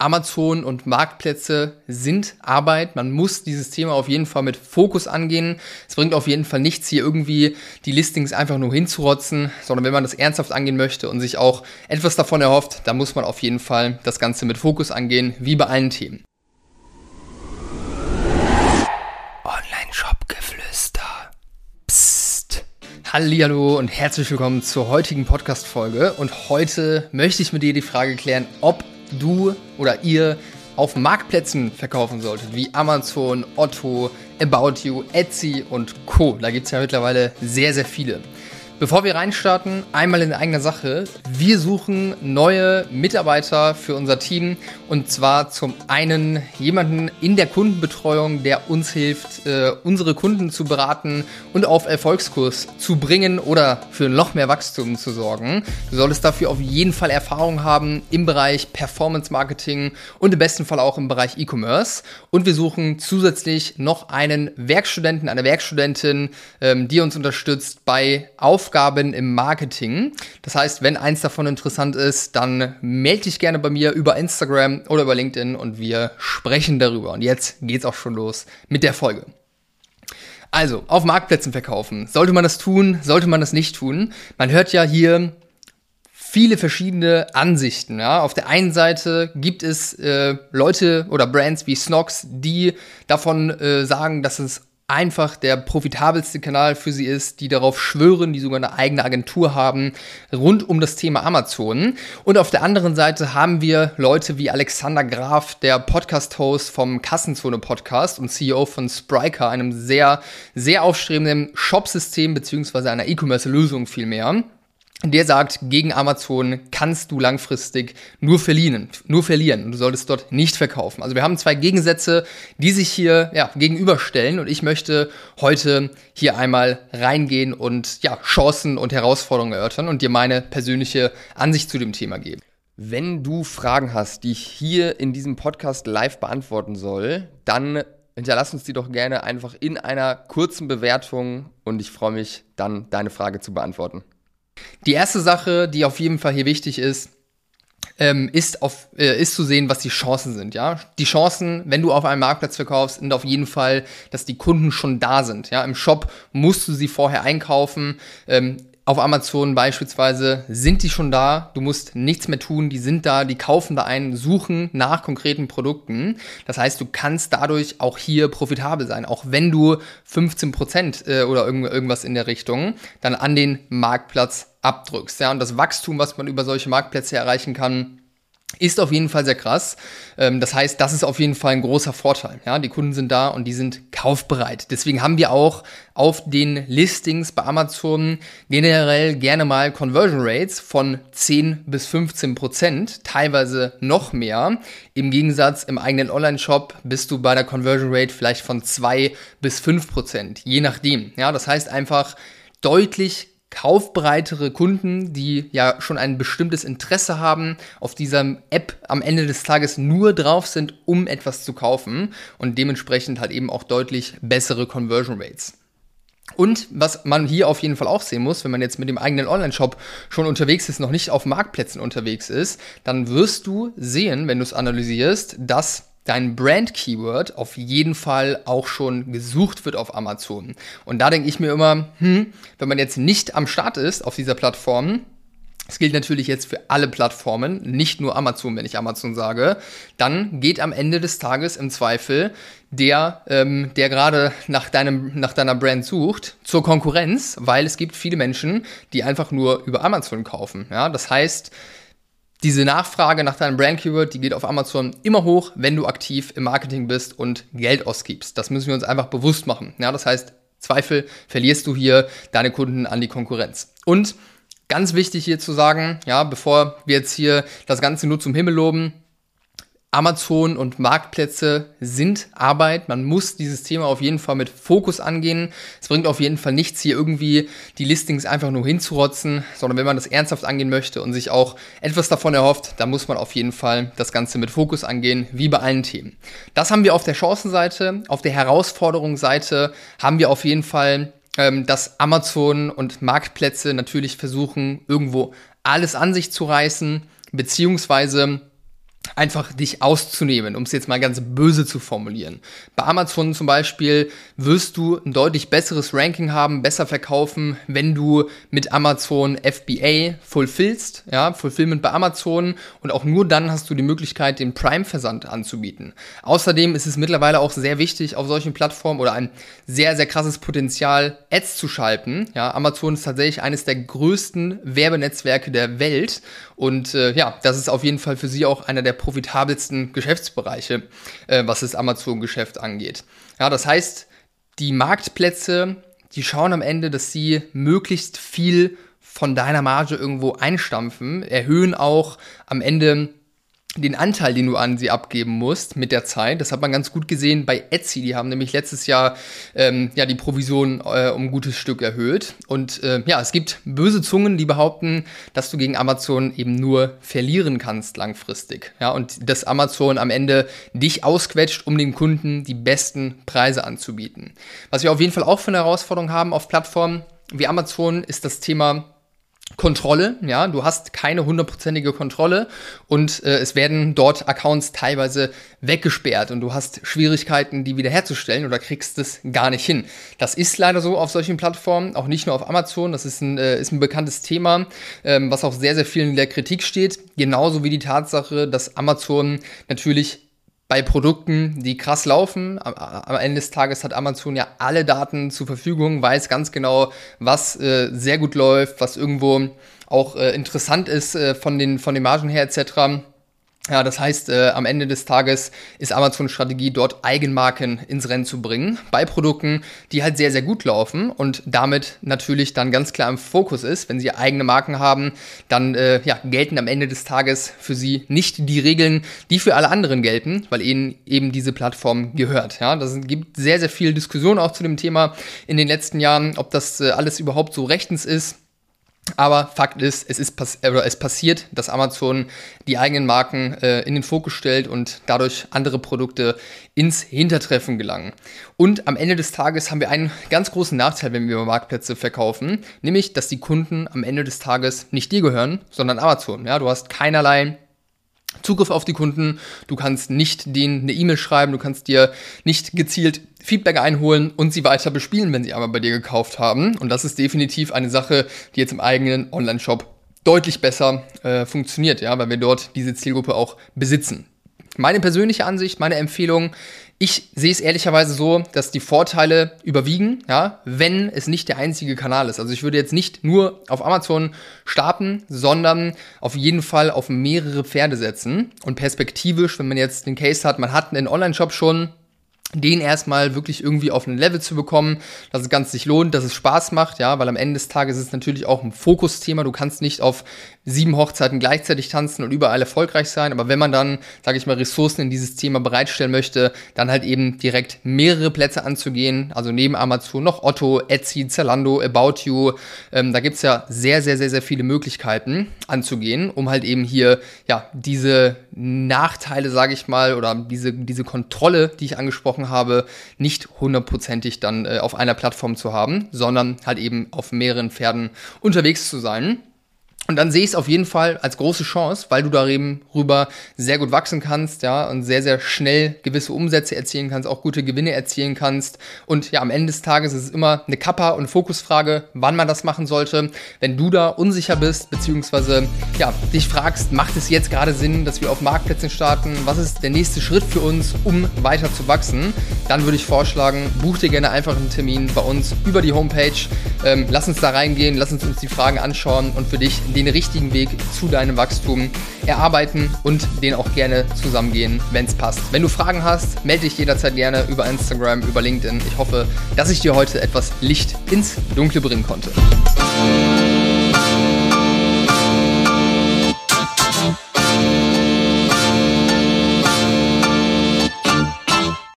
Amazon und Marktplätze sind Arbeit. Man muss dieses Thema auf jeden Fall mit Fokus angehen. Es bringt auf jeden Fall nichts, hier irgendwie die Listings einfach nur hinzurotzen, sondern wenn man das ernsthaft angehen möchte und sich auch etwas davon erhofft, dann muss man auf jeden Fall das Ganze mit Fokus angehen, wie bei allen Themen. Online-Shop-Geflüster. Psst. Hallihallo und herzlich willkommen zur heutigen Podcast-Folge. Und heute möchte ich mit dir die Frage klären, ob du oder ihr auf Marktplätzen verkaufen solltet, wie Amazon, Otto, About You, Etsy und Co. Da gibt es ja mittlerweile sehr, sehr viele. Bevor wir reinstarten, einmal in eigener Sache. Wir suchen neue Mitarbeiter für unser Team und zwar zum einen jemanden in der Kundenbetreuung, der uns hilft, äh, unsere Kunden zu beraten und auf Erfolgskurs zu bringen oder für noch mehr Wachstum zu sorgen. Du solltest dafür auf jeden Fall Erfahrung haben im Bereich Performance Marketing und im besten Fall auch im Bereich E-Commerce. Und wir suchen zusätzlich noch einen Werkstudenten, eine Werkstudentin, ähm, die uns unterstützt bei Auf Aufgaben im Marketing. Das heißt, wenn eins davon interessant ist, dann melde dich gerne bei mir über Instagram oder über LinkedIn und wir sprechen darüber. Und jetzt geht's auch schon los mit der Folge. Also, auf Marktplätzen verkaufen. Sollte man das tun? Sollte man das nicht tun? Man hört ja hier viele verschiedene Ansichten. Ja. Auf der einen Seite gibt es äh, Leute oder Brands wie Snox, die davon äh, sagen, dass es einfach der profitabelste Kanal für sie ist, die darauf schwören, die sogar eine eigene Agentur haben, rund um das Thema Amazon. Und auf der anderen Seite haben wir Leute wie Alexander Graf, der Podcast-Host vom Kassenzone-Podcast und CEO von Spryker, einem sehr, sehr aufstrebenden Shopsystem beziehungsweise einer E-Commerce-Lösung vielmehr der sagt, gegen Amazon kannst du langfristig nur verlieren, nur verlieren und du solltest dort nicht verkaufen. Also wir haben zwei Gegensätze, die sich hier ja, gegenüberstellen und ich möchte heute hier einmal reingehen und ja, Chancen und Herausforderungen erörtern und dir meine persönliche Ansicht zu dem Thema geben. Wenn du Fragen hast, die ich hier in diesem Podcast live beantworten soll, dann hinterlass uns die doch gerne einfach in einer kurzen Bewertung und ich freue mich dann, deine Frage zu beantworten. Die erste Sache, die auf jeden Fall hier wichtig ist, ähm, ist, auf, äh, ist zu sehen, was die Chancen sind. Ja, die Chancen, wenn du auf einem Marktplatz verkaufst, sind auf jeden Fall, dass die Kunden schon da sind. Ja, im Shop musst du sie vorher einkaufen. Ähm, auf Amazon beispielsweise sind die schon da, du musst nichts mehr tun, die sind da, die kaufen da ein, suchen nach konkreten Produkten. Das heißt, du kannst dadurch auch hier profitabel sein, auch wenn du 15 Prozent äh, oder irgendwas in der Richtung dann an den Marktplatz abdrückst. Ja, und das Wachstum, was man über solche Marktplätze erreichen kann, ist auf jeden Fall sehr krass. Ähm, das heißt, das ist auf jeden Fall ein großer Vorteil. Ja, die Kunden sind da und die sind kaufbereit. Deswegen haben wir auch auf den Listings bei Amazon generell gerne mal Conversion Rates von 10 bis 15 Prozent, teilweise noch mehr. Im Gegensatz im eigenen Online-Shop bist du bei der Conversion Rate vielleicht von 2 bis 5 Prozent, je nachdem. Ja, das heißt einfach deutlich kaufbereitere Kunden, die ja schon ein bestimmtes Interesse haben, auf dieser App am Ende des Tages nur drauf sind, um etwas zu kaufen und dementsprechend halt eben auch deutlich bessere Conversion Rates. Und was man hier auf jeden Fall auch sehen muss, wenn man jetzt mit dem eigenen Online-Shop schon unterwegs ist, noch nicht auf Marktplätzen unterwegs ist, dann wirst du sehen, wenn du es analysierst, dass dein Brand-Keyword auf jeden Fall auch schon gesucht wird auf Amazon. Und da denke ich mir immer, hm, wenn man jetzt nicht am Start ist auf dieser Plattform, das gilt natürlich jetzt für alle Plattformen, nicht nur Amazon, wenn ich Amazon sage. Dann geht am Ende des Tages im Zweifel der, ähm, der gerade nach deinem, nach deiner Brand sucht, zur Konkurrenz, weil es gibt viele Menschen, die einfach nur über Amazon kaufen. Ja, das heißt, diese Nachfrage nach deinem Brand-Keyword, die geht auf Amazon immer hoch, wenn du aktiv im Marketing bist und Geld ausgibst. Das müssen wir uns einfach bewusst machen. Ja, das heißt, Zweifel verlierst du hier deine Kunden an die Konkurrenz. Und ganz wichtig hier zu sagen, ja, bevor wir jetzt hier das Ganze nur zum Himmel loben, Amazon und Marktplätze sind Arbeit. Man muss dieses Thema auf jeden Fall mit Fokus angehen. Es bringt auf jeden Fall nichts, hier irgendwie die Listings einfach nur hinzurotzen, sondern wenn man das ernsthaft angehen möchte und sich auch etwas davon erhofft, dann muss man auf jeden Fall das Ganze mit Fokus angehen, wie bei allen Themen. Das haben wir auf der Chancenseite. Auf der Herausforderungsseite haben wir auf jeden Fall ähm, dass Amazon und Marktplätze natürlich versuchen, irgendwo alles an sich zu reißen, beziehungsweise einfach dich auszunehmen, um es jetzt mal ganz böse zu formulieren. Bei Amazon zum Beispiel wirst du ein deutlich besseres Ranking haben, besser verkaufen, wenn du mit Amazon FBA fulfillst, ja, Fulfillment bei Amazon und auch nur dann hast du die Möglichkeit, den Prime-Versand anzubieten. Außerdem ist es mittlerweile auch sehr wichtig, auf solchen Plattformen oder ein sehr, sehr krasses Potenzial, Ads zu schalten. Ja, Amazon ist tatsächlich eines der größten Werbenetzwerke der Welt und äh, ja, das ist auf jeden Fall für sie auch einer der profitabelsten Geschäftsbereiche, äh, was das Amazon-Geschäft angeht. Ja, das heißt, die Marktplätze, die schauen am Ende, dass sie möglichst viel von deiner Marge irgendwo einstampfen, erhöhen auch am Ende den Anteil, den du an sie abgeben musst mit der Zeit. Das hat man ganz gut gesehen bei Etsy. Die haben nämlich letztes Jahr ähm, ja die Provision äh, um ein gutes Stück erhöht. Und äh, ja, es gibt böse Zungen, die behaupten, dass du gegen Amazon eben nur verlieren kannst langfristig. Ja, und dass Amazon am Ende dich ausquetscht, um dem Kunden die besten Preise anzubieten. Was wir auf jeden Fall auch für eine Herausforderung haben auf Plattformen wie Amazon ist das Thema Kontrolle, ja, du hast keine hundertprozentige Kontrolle und äh, es werden dort Accounts teilweise weggesperrt und du hast Schwierigkeiten, die wiederherzustellen oder kriegst es gar nicht hin. Das ist leider so auf solchen Plattformen, auch nicht nur auf Amazon, das ist ein, äh, ist ein bekanntes Thema, ähm, was auch sehr, sehr viel in der Kritik steht, genauso wie die Tatsache, dass Amazon natürlich bei Produkten, die krass laufen. Am, am, Ende des Tages hat Amazon ja alle Daten zur Verfügung, weiß ganz genau, was äh, sehr gut läuft, was irgendwo auch äh, interessant ist äh, von, den, von den Margen her etc. Ja, das heißt, äh, am Ende des Tages ist Amazons Strategie, dort Eigenmarken ins Rennen zu bringen, bei Produkten, die halt sehr, sehr gut laufen und damit natürlich dann ganz klar im Fokus ist. Wenn sie eigene Marken haben, dann äh, ja, gelten am Ende des Tages für sie nicht die Regeln, die für alle anderen gelten, weil ihnen eben diese Plattform gehört. Ja, das gibt sehr, sehr viel Diskussion auch zu dem Thema in den letzten Jahren, ob das äh, alles überhaupt so rechtens ist aber Fakt ist, es ist pass oder es passiert, dass Amazon die eigenen Marken äh, in den Fokus stellt und dadurch andere Produkte ins Hintertreffen gelangen. Und am Ende des Tages haben wir einen ganz großen Nachteil, wenn wir Marktplätze verkaufen, nämlich, dass die Kunden am Ende des Tages nicht dir gehören, sondern Amazon. Ja, du hast keinerlei Zugriff auf die Kunden, du kannst nicht denen eine E-Mail schreiben, du kannst dir nicht gezielt Feedback einholen und sie weiter bespielen, wenn sie einmal bei dir gekauft haben. Und das ist definitiv eine Sache, die jetzt im eigenen Online-Shop deutlich besser äh, funktioniert, ja, weil wir dort diese Zielgruppe auch besitzen. Meine persönliche Ansicht, meine Empfehlung, ich sehe es ehrlicherweise so, dass die Vorteile überwiegen, ja, wenn es nicht der einzige Kanal ist. Also ich würde jetzt nicht nur auf Amazon starten, sondern auf jeden Fall auf mehrere Pferde setzen. Und perspektivisch, wenn man jetzt den Case hat, man hat einen Online-Shop schon, den erstmal wirklich irgendwie auf ein Level zu bekommen, dass es ganz sich lohnt, dass es Spaß macht, ja, weil am Ende des Tages ist es natürlich auch ein Fokusthema. Du kannst nicht auf sieben Hochzeiten gleichzeitig tanzen und überall erfolgreich sein, aber wenn man dann, sage ich mal, Ressourcen in dieses Thema bereitstellen möchte, dann halt eben direkt mehrere Plätze anzugehen, also neben Amazon noch Otto, Etsy, Zalando, About You, ähm, da gibt's ja sehr, sehr, sehr, sehr viele Möglichkeiten anzugehen, um halt eben hier, ja, diese Nachteile, sage ich mal, oder diese, diese Kontrolle, die ich angesprochen angesprochen habe, nicht hundertprozentig dann äh, auf einer Plattform zu haben, sondern halt eben auf mehreren Pferden unterwegs zu sein. Und dann sehe ich es auf jeden Fall als große Chance, weil du darüber sehr gut wachsen kannst, ja, und sehr, sehr schnell gewisse Umsätze erzielen kannst, auch gute Gewinne erzielen kannst. Und ja, am Ende des Tages ist es immer eine Kappa- und Fokusfrage, wann man das machen sollte. Wenn du da unsicher bist, beziehungsweise ja, dich fragst, macht es jetzt gerade Sinn, dass wir auf Marktplätzen starten? Was ist der nächste Schritt für uns, um weiter zu wachsen? Dann würde ich vorschlagen, buch dir gerne einfach einen Termin bei uns über die Homepage. Ähm, lass uns da reingehen, lass uns uns die Fragen anschauen und für dich den richtigen Weg zu deinem Wachstum erarbeiten und den auch gerne zusammengehen, wenn es passt. Wenn du Fragen hast, melde dich jederzeit gerne über Instagram, über LinkedIn. Ich hoffe, dass ich dir heute etwas Licht ins Dunkle bringen konnte.